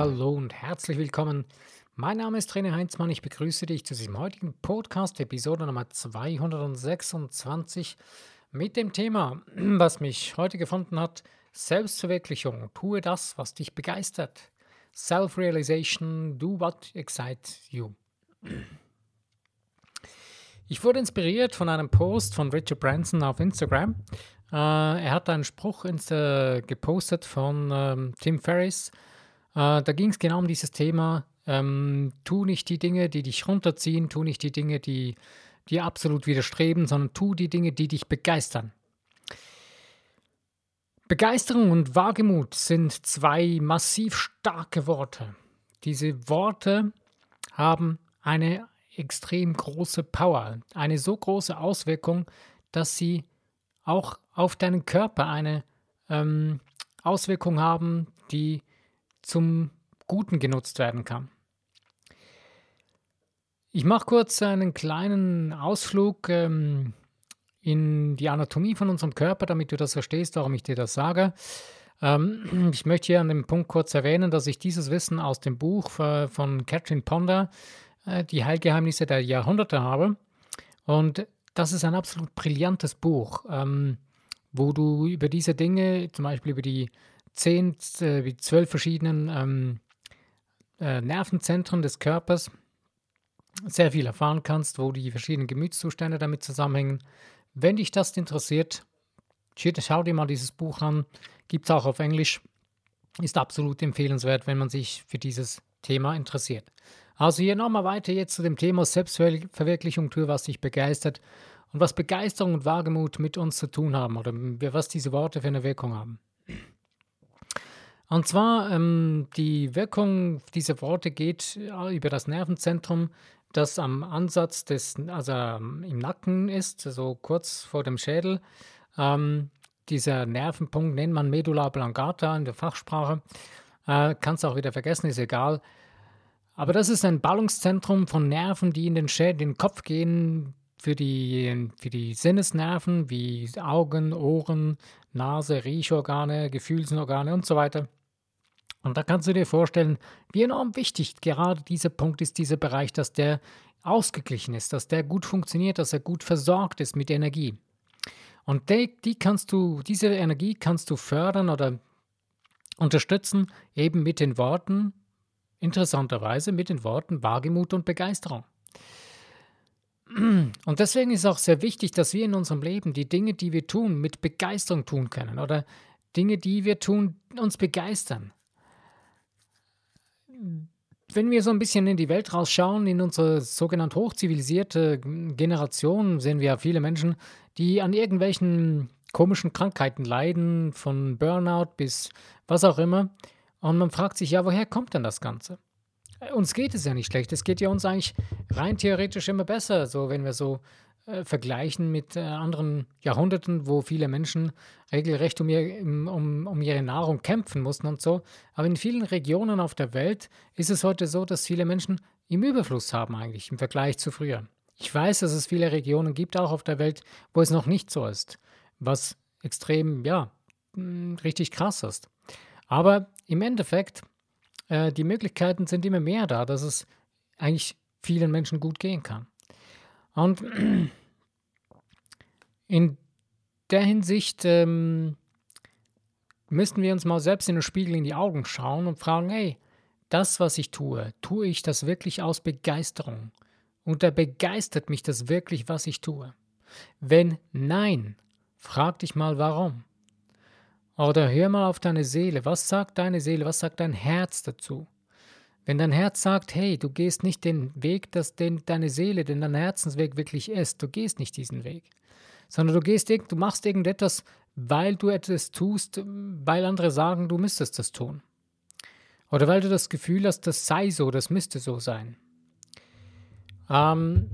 hallo und herzlich willkommen. Mein Name ist René Heinzmann. Ich begrüße dich zu diesem heutigen Podcast, Episode Nummer 226, mit dem Thema, was mich heute gefunden hat: Selbstverwirklichung. Tue das, was dich begeistert. Self-Realization, do what excites you. Ich wurde inspiriert von einem Post von Richard Branson auf Instagram. Äh, er hat einen Spruch gepostet von ähm, Tim Ferriss. Äh, da ging es genau um dieses Thema. Ähm, tu nicht die Dinge, die dich runterziehen, tu nicht die Dinge, die dir absolut widerstreben, sondern tu die Dinge, die dich begeistern. Begeisterung und Wagemut sind zwei massiv starke Worte. Diese Worte haben eine extrem große Power, eine so große Auswirkung, dass sie auch auf deinen Körper eine ähm, Auswirkung haben, die zum Guten genutzt werden kann. Ich mache kurz einen kleinen Ausflug ähm, in die Anatomie von unserem Körper, damit du das verstehst, warum ich dir das sage. Ähm, ich möchte hier an dem Punkt kurz erwähnen, dass ich dieses Wissen aus dem Buch äh, von Catherine Ponder, äh, Die Heilgeheimnisse der Jahrhunderte, habe. Und das ist ein absolut brillantes Buch, ähm, wo du über diese Dinge, zum Beispiel über die zehn, äh, zwölf verschiedenen ähm, äh, Nervenzentren des Körpers, sehr viel erfahren kannst, wo die verschiedenen Gemütszustände damit zusammenhängen, wenn dich das interessiert, schau dir mal dieses Buch an. Gibt es auch auf Englisch. Ist absolut empfehlenswert, wenn man sich für dieses Thema interessiert. Also hier nochmal weiter jetzt zu dem Thema Selbstverwirklichung, tue, was dich begeistert und was Begeisterung und Wagemut mit uns zu tun haben oder was diese Worte für eine Wirkung haben. Und zwar ähm, die Wirkung dieser Worte geht äh, über das Nervenzentrum das am Ansatz des, also ähm, im Nacken ist, so kurz vor dem Schädel. Ähm, dieser Nervenpunkt nennt man Medulla oblongata in der Fachsprache. Äh, Kannst auch wieder vergessen, ist egal. Aber das ist ein Ballungszentrum von Nerven, die in den, Schädel, den Kopf gehen, für die, für die Sinnesnerven wie Augen, Ohren, Nase, Riechorgane, Gefühlsorgane und so weiter. Und da kannst du dir vorstellen, wie enorm wichtig gerade dieser Punkt ist, dieser Bereich, dass der ausgeglichen ist, dass der gut funktioniert, dass er gut versorgt ist mit Energie. Und die, die kannst du, diese Energie kannst du fördern oder unterstützen, eben mit den Worten, interessanterweise mit den Worten Wagemut und Begeisterung. Und deswegen ist es auch sehr wichtig, dass wir in unserem Leben die Dinge, die wir tun, mit Begeisterung tun können oder Dinge, die wir tun, uns begeistern wenn wir so ein bisschen in die Welt rausschauen, in unsere sogenannte hochzivilisierte Generation, sehen wir viele Menschen, die an irgendwelchen komischen Krankheiten leiden, von Burnout bis was auch immer. Und man fragt sich, ja, woher kommt denn das Ganze? Uns geht es ja nicht schlecht. Es geht ja uns eigentlich rein theoretisch immer besser, so wenn wir so äh, vergleichen mit äh, anderen Jahrhunderten, wo viele Menschen regelrecht um, ihr, um, um ihre Nahrung kämpfen mussten und so. Aber in vielen Regionen auf der Welt ist es heute so, dass viele Menschen im Überfluss haben eigentlich im Vergleich zu früher. Ich weiß, dass es viele Regionen gibt, auch auf der Welt, wo es noch nicht so ist, was extrem, ja, hm, richtig krass ist. Aber im Endeffekt, äh, die Möglichkeiten sind immer mehr da, dass es eigentlich vielen Menschen gut gehen kann. Und in der Hinsicht ähm, müssten wir uns mal selbst in den Spiegel in die Augen schauen und fragen, hey, das, was ich tue, tue ich das wirklich aus Begeisterung? Und da begeistert mich das wirklich, was ich tue? Wenn nein, frag dich mal warum. Oder hör mal auf deine Seele. Was sagt deine Seele? Was sagt dein Herz dazu? Wenn dein Herz sagt, hey, du gehst nicht den Weg, dass den, deine Seele, den dein Herzensweg wirklich ist, du gehst nicht diesen Weg, sondern du gehst, du machst irgendetwas, weil du etwas tust, weil andere sagen, du müsstest das tun. Oder weil du das Gefühl hast, das sei so, das müsste so sein. Ähm,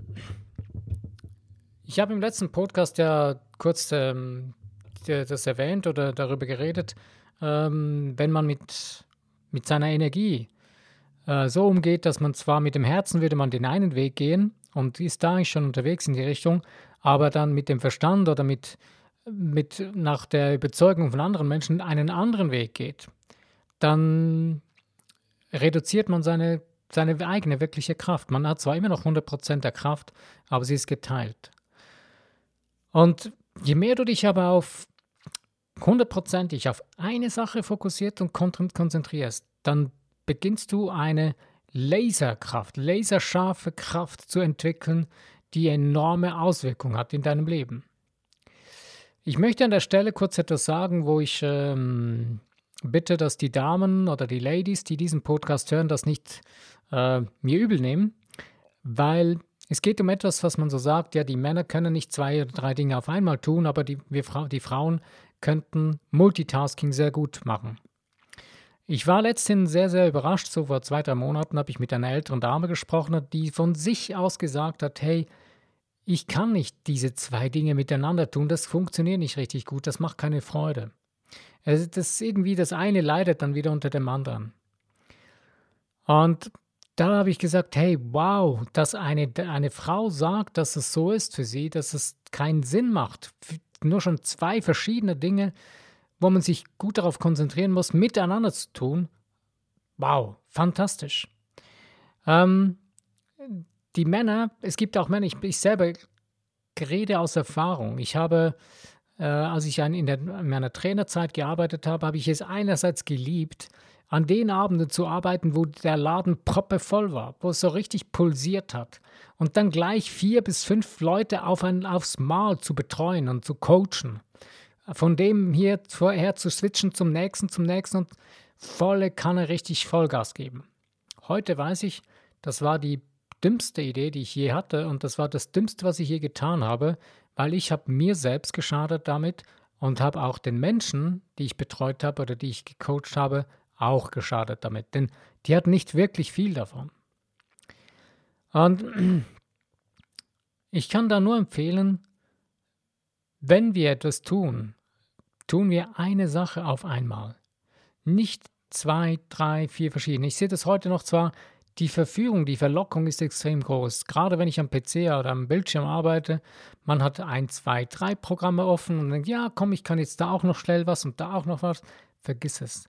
ich habe im letzten Podcast ja kurz ähm, das erwähnt oder darüber geredet, ähm, wenn man mit, mit seiner Energie äh, so umgeht, dass man zwar mit dem Herzen würde man den einen Weg gehen und ist da eigentlich schon unterwegs in die Richtung, aber dann mit dem Verstand oder mit, mit nach der Überzeugung von anderen Menschen einen anderen Weg geht, dann reduziert man seine, seine eigene wirkliche Kraft. Man hat zwar immer noch 100% der Kraft, aber sie ist geteilt. Und je mehr du dich aber auf hundertprozentig auf eine Sache fokussiert und konzentrierst, dann beginnst du eine Laserkraft, laserscharfe Kraft zu entwickeln, die enorme Auswirkungen hat in deinem Leben. Ich möchte an der Stelle kurz etwas sagen, wo ich ähm, bitte, dass die Damen oder die Ladies, die diesen Podcast hören, das nicht äh, mir übel nehmen, weil es geht um etwas, was man so sagt, ja, die Männer können nicht zwei oder drei Dinge auf einmal tun, aber die, wir, die Frauen könnten Multitasking sehr gut machen. Ich war letztens sehr, sehr überrascht. So vor zwei, drei Monaten habe ich mit einer älteren Dame gesprochen, die von sich aus gesagt hat, hey, ich kann nicht diese zwei Dinge miteinander tun, das funktioniert nicht richtig gut, das macht keine Freude. Also das irgendwie, das eine leidet dann wieder unter dem anderen. Und da habe ich gesagt, hey, wow, dass eine, eine Frau sagt, dass es so ist für sie, dass es keinen Sinn macht. Nur schon zwei verschiedene Dinge, wo man sich gut darauf konzentrieren muss, miteinander zu tun. Wow, fantastisch. Ähm, die Männer, es gibt auch Männer, ich, ich selber rede aus Erfahrung. Ich habe, äh, als ich in, der, in meiner Trainerzeit gearbeitet habe, habe ich es einerseits geliebt, an den Abenden zu arbeiten, wo der Laden proppevoll war, wo es so richtig pulsiert hat. Und dann gleich vier bis fünf Leute auf ein, aufs Mal zu betreuen und zu coachen. Von dem hier vorher zu switchen zum nächsten, zum nächsten und volle Kanne richtig Vollgas geben. Heute weiß ich, das war die dümmste Idee, die ich je hatte und das war das dümmste, was ich je getan habe, weil ich habe mir selbst geschadet damit und habe auch den Menschen, die ich betreut habe oder die ich gecoacht habe, auch geschadet damit, denn die hatten nicht wirklich viel davon. Und ich kann da nur empfehlen, wenn wir etwas tun, tun wir eine Sache auf einmal. Nicht zwei, drei, vier verschiedene. Ich sehe das heute noch zwar, die Verführung, die Verlockung ist extrem groß. Gerade wenn ich am PC oder am Bildschirm arbeite, man hat ein, zwei, drei Programme offen und denkt, ja, komm, ich kann jetzt da auch noch schnell was und da auch noch was. Vergiss es.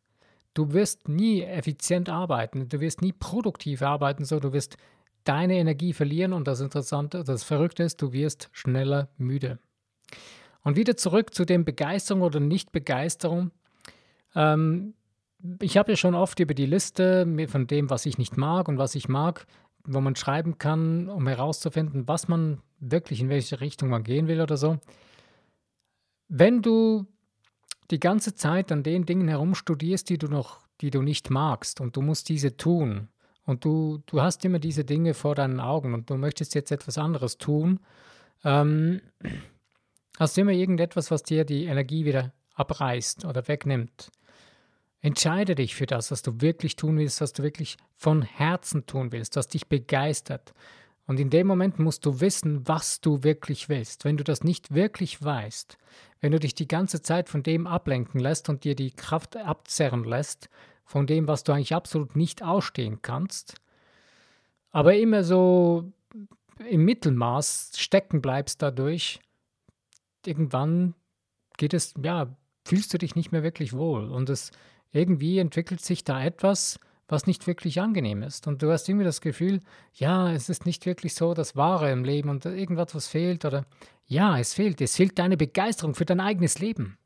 Du wirst nie effizient arbeiten, du wirst nie produktiv arbeiten, so du wirst deine Energie verlieren und das Interessante, das Verrückte ist, du wirst schneller müde. Und wieder zurück zu dem Begeisterung oder Nicht-Begeisterung. Ähm, ich habe ja schon oft über die Liste von dem, was ich nicht mag und was ich mag, wo man schreiben kann, um herauszufinden, was man wirklich in welche Richtung man gehen will oder so. Wenn du die ganze Zeit an den Dingen herumstudierst, die du noch, die du nicht magst und du musst diese tun und du, du hast immer diese Dinge vor deinen Augen und du möchtest jetzt etwas anderes tun, ähm, hast du immer irgendetwas, was dir die Energie wieder abreißt oder wegnimmt. Entscheide dich für das, was du wirklich tun willst, was du wirklich von Herzen tun willst, was dich begeistert. Und in dem Moment musst du wissen, was du wirklich willst. Wenn du das nicht wirklich weißt, wenn du dich die ganze Zeit von dem ablenken lässt und dir die Kraft abzerren lässt, von dem, was du eigentlich absolut nicht ausstehen kannst, aber immer so im Mittelmaß stecken bleibst dadurch, irgendwann geht es, ja, fühlst du dich nicht mehr wirklich wohl. Und es irgendwie entwickelt sich da etwas, was nicht wirklich angenehm ist. Und du hast irgendwie das Gefühl, ja, es ist nicht wirklich so das Wahre im Leben und irgendwas was fehlt oder ja, es fehlt. Es fehlt deine Begeisterung für dein eigenes Leben.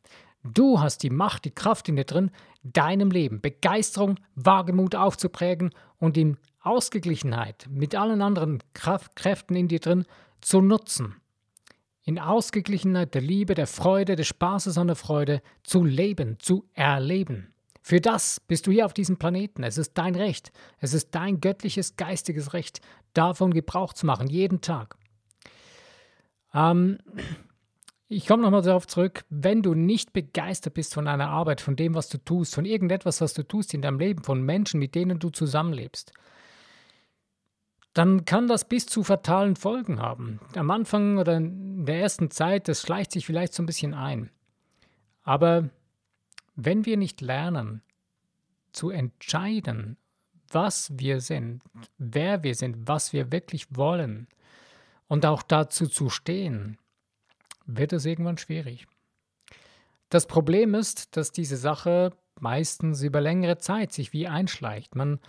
Du hast die Macht, die Kraft in dir drin, deinem Leben Begeisterung, Wagemut aufzuprägen und in Ausgeglichenheit mit allen anderen Kraft, Kräften in dir drin zu nutzen. In Ausgeglichenheit der Liebe, der Freude, des Spaßes an der Freude zu leben, zu erleben. Für das bist du hier auf diesem Planeten. Es ist dein Recht. Es ist dein göttliches, geistiges Recht, davon Gebrauch zu machen, jeden Tag. Ähm, ich komme nochmal darauf zurück, wenn du nicht begeistert bist von deiner Arbeit, von dem, was du tust, von irgendetwas, was du tust in deinem Leben, von Menschen, mit denen du zusammenlebst, dann kann das bis zu fatalen Folgen haben. Am Anfang oder in der ersten Zeit, das schleicht sich vielleicht so ein bisschen ein. Aber wenn wir nicht lernen zu entscheiden, was wir sind, wer wir sind, was wir wirklich wollen und auch dazu zu stehen, wird es irgendwann schwierig. Das Problem ist, dass diese Sache meistens über längere Zeit sich wie einschleicht. Man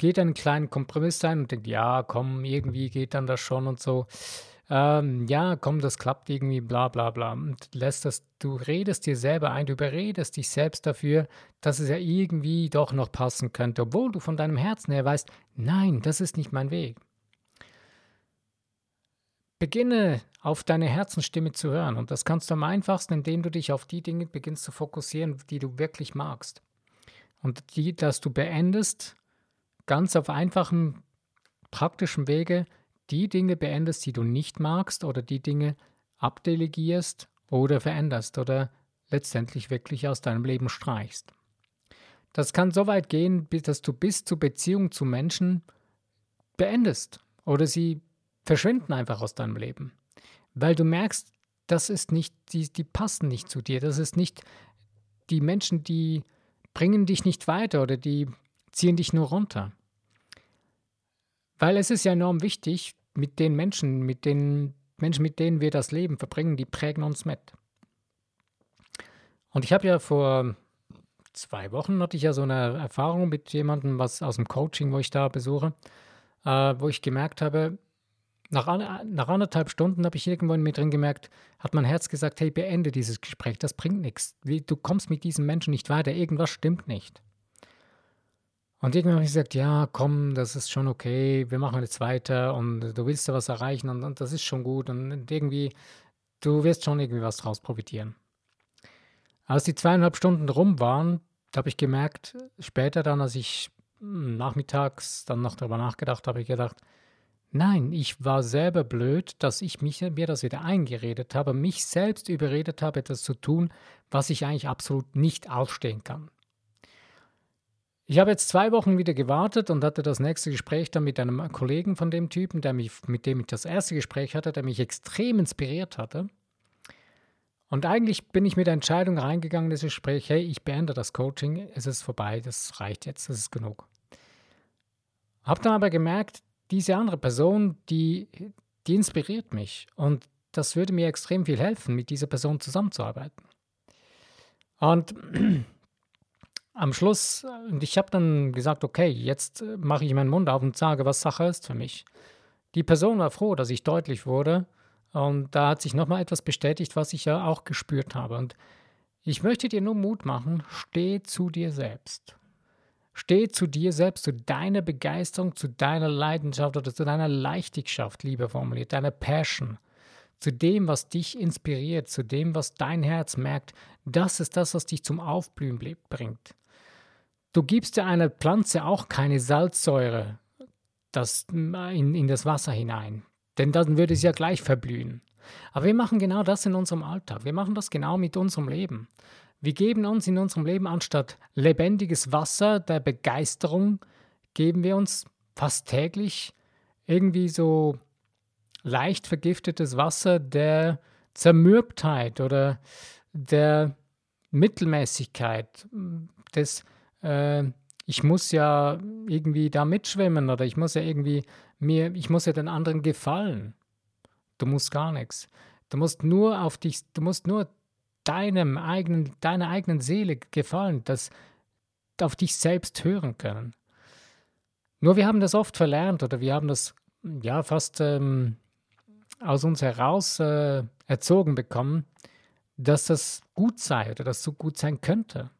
geht einen kleinen Kompromiss ein und denkt, ja, komm, irgendwie geht dann das schon und so. Ähm, ja, komm, das klappt irgendwie, bla bla bla. Und lässt das, du redest dir selber ein, du überredest dich selbst dafür, dass es ja irgendwie doch noch passen könnte, obwohl du von deinem Herzen her weißt, nein, das ist nicht mein Weg. Beginne auf deine Herzensstimme zu hören und das kannst du am einfachsten, indem du dich auf die Dinge beginnst zu fokussieren, die du wirklich magst. Und die, dass du beendest, ganz auf einfachem, praktischen Wege, die Dinge beendest, die du nicht magst oder die Dinge abdelegierst oder veränderst oder letztendlich wirklich aus deinem Leben streichst. Das kann so weit gehen, dass du bis zur Beziehung zu Menschen beendest oder sie verschwinden einfach aus deinem Leben, weil du merkst, das ist nicht, die, die passen nicht zu dir, das ist nicht die Menschen, die bringen dich nicht weiter oder die ziehen dich nur runter. Weil es ist ja enorm wichtig, mit den Menschen, mit den Menschen, mit denen wir das Leben verbringen, die prägen uns mit. Und ich habe ja vor zwei Wochen hatte ich ja so eine Erfahrung mit jemandem, was aus dem Coaching, wo ich da besuche, äh, wo ich gemerkt habe, nach, nach anderthalb Stunden habe ich irgendwo in mir drin gemerkt, hat mein Herz gesagt, hey, beende dieses Gespräch, das bringt nichts. Du kommst mit diesem Menschen nicht weiter, irgendwas stimmt nicht. Und irgendwann habe ich gesagt, ja, komm, das ist schon okay, wir machen jetzt weiter und du willst ja was erreichen und, und das ist schon gut und irgendwie, du wirst schon irgendwie was draus profitieren. Als die zweieinhalb Stunden rum waren, habe ich gemerkt, später dann, als ich hm, nachmittags dann noch darüber nachgedacht habe, ich gedacht, Nein, ich war selber blöd, dass ich mich, mir das wieder eingeredet habe, mich selbst überredet habe, etwas zu tun, was ich eigentlich absolut nicht ausstehen kann. Ich habe jetzt zwei Wochen wieder gewartet und hatte das nächste Gespräch dann mit einem Kollegen von dem Typen, der mich, mit dem ich das erste Gespräch hatte, der mich extrem inspiriert hatte. Und eigentlich bin ich mit der Entscheidung reingegangen, in das Gespräch, hey, ich beende das Coaching, es ist vorbei, das reicht jetzt, das ist genug. Habe dann aber gemerkt, diese andere Person, die, die inspiriert mich und das würde mir extrem viel helfen, mit dieser Person zusammenzuarbeiten. Und am Schluss, und ich habe dann gesagt, okay, jetzt mache ich meinen Mund auf und sage, was Sache ist für mich. Die Person war froh, dass ich deutlich wurde und da hat sich nochmal etwas bestätigt, was ich ja auch gespürt habe. Und ich möchte dir nur Mut machen, steh zu dir selbst. Steh zu dir selbst, zu deiner Begeisterung, zu deiner Leidenschaft oder zu deiner Leichtigkeit, lieber formuliert, deiner Passion, zu dem, was dich inspiriert, zu dem, was dein Herz merkt. Das ist das, was dich zum Aufblühen bringt. Du gibst ja einer Pflanze auch keine Salzsäure das, in, in das Wasser hinein, denn dann würde sie ja gleich verblühen. Aber wir machen genau das in unserem Alltag. Wir machen das genau mit unserem Leben. Wir geben uns in unserem Leben anstatt lebendiges Wasser der Begeisterung, geben wir uns fast täglich irgendwie so leicht vergiftetes Wasser der Zermürbtheit oder der Mittelmäßigkeit, des äh, ich muss ja irgendwie da mitschwimmen oder ich muss ja irgendwie mir, ich muss ja den anderen gefallen. Du musst gar nichts. Du musst nur auf dich, du musst nur deinem eigenen, deiner eigenen Seele gefallen, das auf dich selbst hören können. Nur wir haben das oft verlernt oder wir haben das ja fast ähm, aus uns heraus äh, erzogen bekommen, dass das gut sei oder dass so gut sein könnte.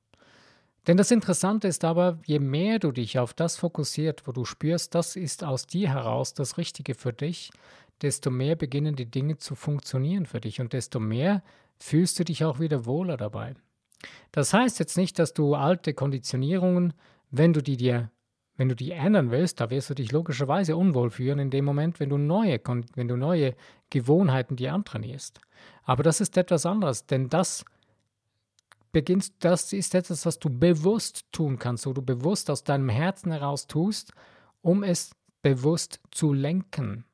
Denn das Interessante ist aber, je mehr du dich auf das fokussiert, wo du spürst, das ist aus dir heraus das Richtige für dich, desto mehr beginnen die Dinge zu funktionieren für dich und desto mehr fühlst du dich auch wieder wohler dabei. Das heißt jetzt nicht, dass du alte Konditionierungen, wenn du die dir wenn du die ändern willst, da wirst du dich logischerweise unwohl fühlen in dem Moment, wenn du neue, wenn du neue Gewohnheiten dir antrainierst. Aber das ist etwas anderes, denn das beginnst, das ist etwas, was du bewusst tun kannst, wo du bewusst aus deinem Herzen heraus tust, um es bewusst zu lenken.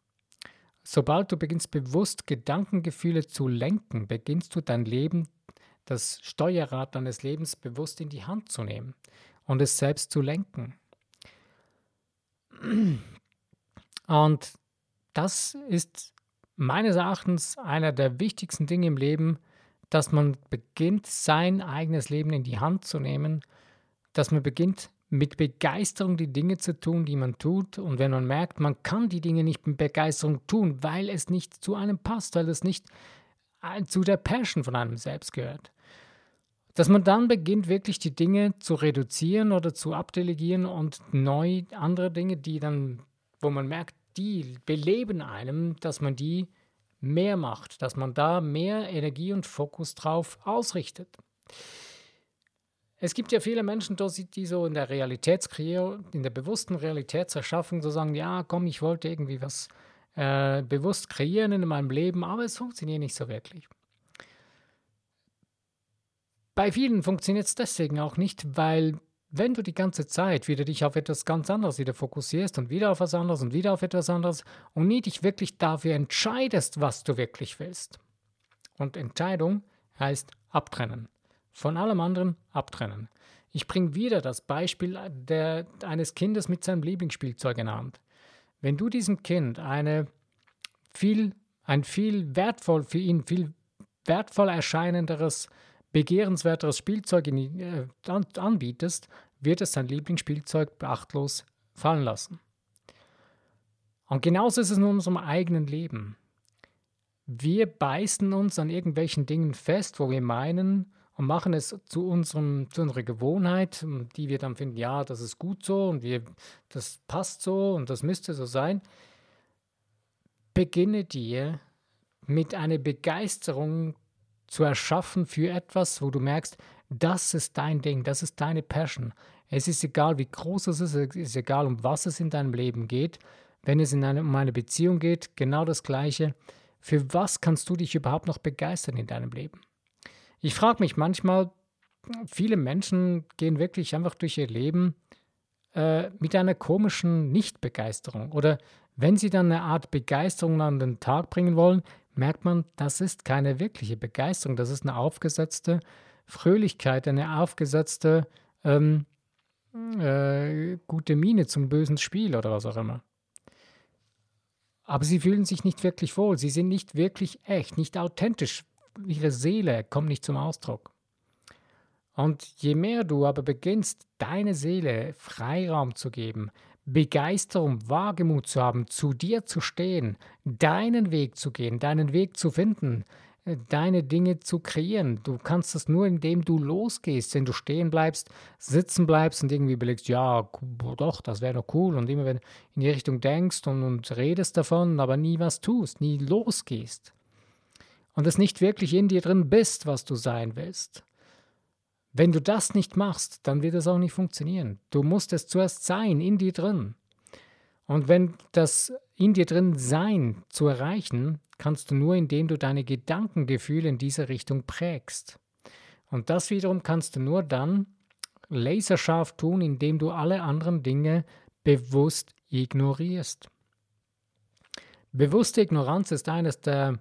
Sobald du beginnst bewusst Gedankengefühle zu lenken, beginnst du dein Leben, das Steuerrad deines Lebens bewusst in die Hand zu nehmen und es selbst zu lenken. Und das ist meines Erachtens einer der wichtigsten Dinge im Leben, dass man beginnt, sein eigenes Leben in die Hand zu nehmen, dass man beginnt, mit Begeisterung die Dinge zu tun, die man tut. Und wenn man merkt, man kann die Dinge nicht mit Begeisterung tun, weil es nicht zu einem passt, weil es nicht äh, zu der Passion von einem selbst gehört, dass man dann beginnt, wirklich die Dinge zu reduzieren oder zu abdelegieren und neu andere Dinge, die dann, wo man merkt, die beleben einem, dass man die mehr macht, dass man da mehr Energie und Fokus drauf ausrichtet. Es gibt ja viele Menschen, die so in der Realitätskreierung, in der bewussten Realitätserschaffung so sagen, ja, komm, ich wollte irgendwie was äh, bewusst kreieren in meinem Leben, aber es funktioniert nicht so wirklich. Bei vielen funktioniert es deswegen auch nicht, weil wenn du die ganze Zeit wieder dich auf etwas ganz anderes wieder fokussierst und wieder auf was anderes und wieder auf etwas anderes und nie dich wirklich dafür entscheidest, was du wirklich willst. Und Entscheidung heißt abtrennen. Von allem anderen abtrennen. Ich bringe wieder das Beispiel der, eines Kindes mit seinem Lieblingsspielzeug in Hand. Wenn du diesem Kind eine viel, ein viel wertvoll für ihn, viel wertvoll erscheinenderes begehrenswerteres Spielzeug in, äh, anbietest, wird es sein Lieblingsspielzeug beachtlos fallen lassen. Und genauso ist es in unserem eigenen Leben. Wir beißen uns an irgendwelchen Dingen fest, wo wir meinen und machen es zu, unserem, zu unserer Gewohnheit, die wir dann finden, ja, das ist gut so und wir, das passt so und das müsste so sein. Beginne dir mit einer Begeisterung zu erschaffen für etwas, wo du merkst, das ist dein Ding, das ist deine Passion. Es ist egal, wie groß es ist, es ist egal, um was es in deinem Leben geht. Wenn es in eine, um eine Beziehung geht, genau das Gleiche. Für was kannst du dich überhaupt noch begeistern in deinem Leben? Ich frage mich manchmal, viele Menschen gehen wirklich einfach durch ihr Leben äh, mit einer komischen Nichtbegeisterung. Oder wenn sie dann eine Art Begeisterung an den Tag bringen wollen, merkt man, das ist keine wirkliche Begeisterung, das ist eine aufgesetzte Fröhlichkeit, eine aufgesetzte ähm, äh, gute Miene zum bösen Spiel oder was auch immer. Aber sie fühlen sich nicht wirklich wohl, sie sind nicht wirklich echt, nicht authentisch, ihre Seele kommt nicht zum Ausdruck. Und je mehr du aber beginnst, deine Seele Freiraum zu geben, Begeisterung, Wagemut zu haben, zu dir zu stehen, deinen Weg zu gehen, deinen Weg zu finden, äh, deine Dinge zu kreieren. Du kannst das nur, indem du losgehst, wenn du stehen bleibst, sitzen bleibst und irgendwie überlegst, ja, doch, das wäre doch cool. Und immer wenn in die Richtung denkst und, und redest davon, aber nie was tust, nie losgehst. Und es nicht wirklich in dir drin bist, was du sein willst. Wenn du das nicht machst, dann wird es auch nicht funktionieren. Du musst es zuerst sein, in dir drin. Und wenn das in dir drin Sein zu erreichen, kannst du nur, indem du deine Gedankengefühle in diese Richtung prägst. Und das wiederum kannst du nur dann laserscharf tun, indem du alle anderen Dinge bewusst ignorierst. Bewusste Ignoranz ist eines der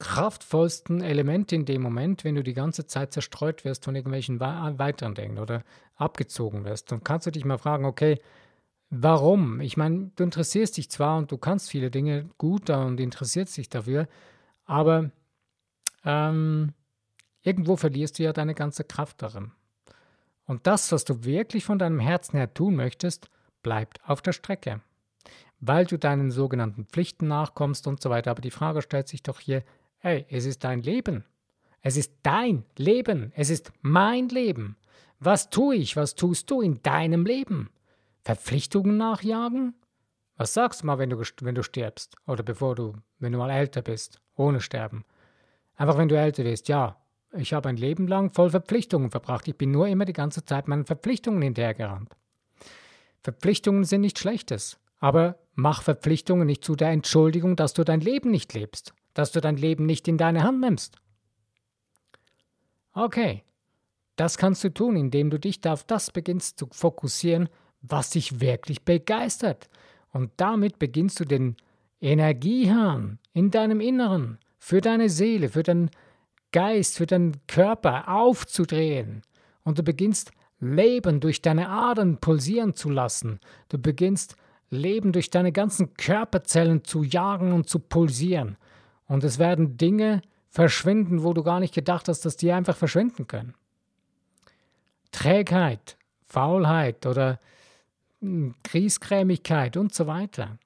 kraftvollsten Elemente in dem Moment, wenn du die ganze Zeit zerstreut wirst von irgendwelchen weiteren Dingen oder abgezogen wirst. Dann kannst du dich mal fragen, okay, warum? Ich meine, du interessierst dich zwar und du kannst viele Dinge gut und interessierst dich dafür, aber ähm, irgendwo verlierst du ja deine ganze Kraft darin. Und das, was du wirklich von deinem Herzen her tun möchtest, bleibt auf der Strecke, weil du deinen sogenannten Pflichten nachkommst und so weiter. Aber die Frage stellt sich doch hier, Hey, es ist dein Leben. Es ist dein Leben. Es ist mein Leben. Was tue ich? Was tust du in deinem Leben? Verpflichtungen nachjagen? Was sagst du mal, wenn du, wenn du stirbst? Oder bevor du, wenn du mal älter bist, ohne Sterben? Einfach wenn du älter bist, ja, ich habe ein Leben lang voll Verpflichtungen verbracht. Ich bin nur immer die ganze Zeit meinen Verpflichtungen hinterhergerannt. Verpflichtungen sind nichts Schlechtes, aber mach Verpflichtungen nicht zu der Entschuldigung, dass du dein Leben nicht lebst dass du dein Leben nicht in deine Hand nimmst. Okay, das kannst du tun, indem du dich auf das beginnst zu fokussieren, was dich wirklich begeistert. Und damit beginnst du den Energiehahn in deinem Inneren für deine Seele, für deinen Geist, für deinen Körper aufzudrehen. Und du beginnst Leben durch deine Adern pulsieren zu lassen. Du beginnst Leben durch deine ganzen Körperzellen zu jagen und zu pulsieren. Und es werden Dinge verschwinden, wo du gar nicht gedacht hast, dass die einfach verschwinden können. Trägheit, Faulheit oder hm, Griesgrämigkeit und so weiter.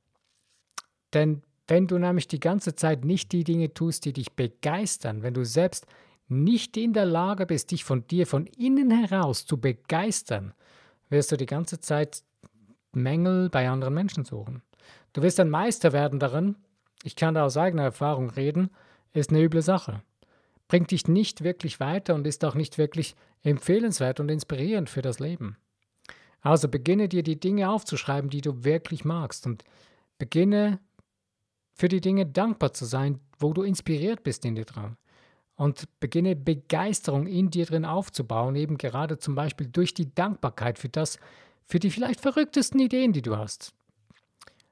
Denn wenn du nämlich die ganze Zeit nicht die Dinge tust, die dich begeistern, wenn du selbst nicht in der Lage bist, dich von dir von innen heraus zu begeistern, wirst du die ganze Zeit Mängel bei anderen Menschen suchen. Du wirst ein Meister werden darin, ich kann da aus eigener Erfahrung reden, ist eine üble Sache. Bringt dich nicht wirklich weiter und ist auch nicht wirklich empfehlenswert und inspirierend für das Leben. Also beginne dir die Dinge aufzuschreiben, die du wirklich magst und beginne für die Dinge dankbar zu sein, wo du inspiriert bist in dir dran. Und beginne Begeisterung in dir drin aufzubauen, eben gerade zum Beispiel durch die Dankbarkeit für das, für die vielleicht verrücktesten Ideen, die du hast.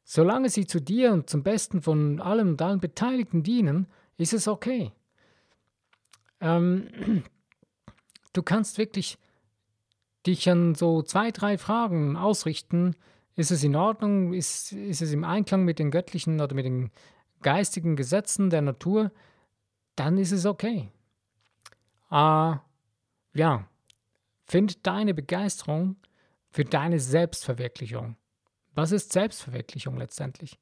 Solange sie zu dir und zum Besten von allem und allen Beteiligten dienen, ist es okay. Ähm, du kannst wirklich dich an so zwei, drei Fragen ausrichten. Ist es in Ordnung? Ist, ist es im Einklang mit den göttlichen oder mit den geistigen Gesetzen der Natur? dann ist es okay. Äh, ja, find deine Begeisterung für deine Selbstverwirklichung. Was ist Selbstverwirklichung letztendlich?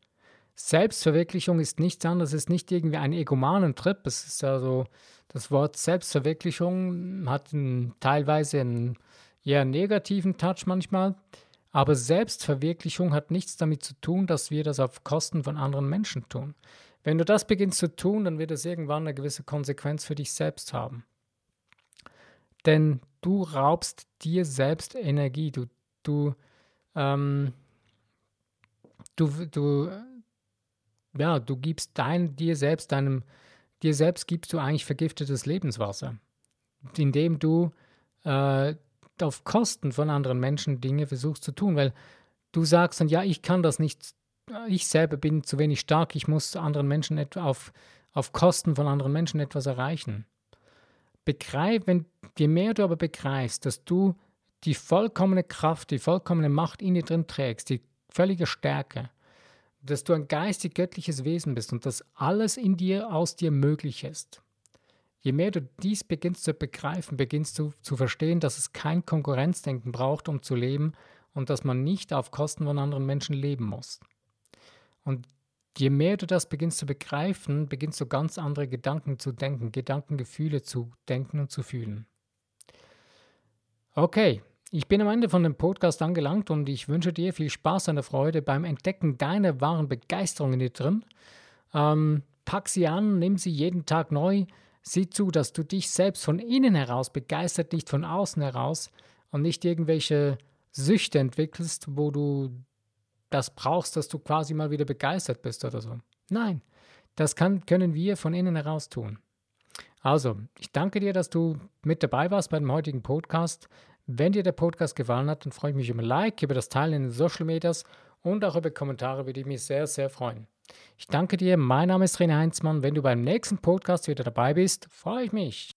Selbstverwirklichung ist nichts anderes, es ist nicht irgendwie ein egomanen Trip. Es ist ja so, das Wort Selbstverwirklichung hat einen, teilweise einen eher negativen Touch manchmal. Aber Selbstverwirklichung hat nichts damit zu tun, dass wir das auf Kosten von anderen Menschen tun. Wenn du das beginnst zu tun, dann wird es irgendwann eine gewisse Konsequenz für dich selbst haben. Denn du raubst dir selbst Energie. Du, du, ähm, du, du, ja, du gibst dein, dir selbst, deinem, dir selbst gibst du eigentlich vergiftetes Lebenswasser, indem du äh, auf Kosten von anderen Menschen Dinge versuchst zu tun, weil du sagst dann, ja, ich kann das nicht ich selber bin zu wenig stark, ich muss anderen Menschen etwa auf, auf Kosten von anderen Menschen etwas erreichen. Begreif, wenn, je mehr du aber begreifst, dass du die vollkommene Kraft, die vollkommene Macht in dir drin trägst, die völlige Stärke, dass du ein geistig-göttliches Wesen bist und dass alles in dir, aus dir möglich ist. Je mehr du dies beginnst zu begreifen, beginnst du zu verstehen, dass es kein Konkurrenzdenken braucht, um zu leben und dass man nicht auf Kosten von anderen Menschen leben muss. Und je mehr du das beginnst zu begreifen, beginnst du ganz andere Gedanken zu denken, Gedankengefühle zu denken und zu fühlen. Okay, ich bin am Ende von dem Podcast angelangt und ich wünsche dir viel Spaß und Freude beim Entdecken deiner wahren Begeisterung in dir drin. Ähm, pack sie an, nimm sie jeden Tag neu. Sieh zu, dass du dich selbst von innen heraus begeistert, nicht von außen heraus und nicht irgendwelche Süchte entwickelst, wo du das brauchst, dass du quasi mal wieder begeistert bist oder so. Nein, das kann, können wir von innen heraus tun. Also, ich danke dir, dass du mit dabei warst bei dem heutigen Podcast. Wenn dir der Podcast gefallen hat, dann freue ich mich über ein Like, über das Teilen in den Social Medias und auch über Kommentare würde ich mich sehr, sehr freuen. Ich danke dir, mein Name ist René Heinzmann. Wenn du beim nächsten Podcast wieder dabei bist, freue ich mich.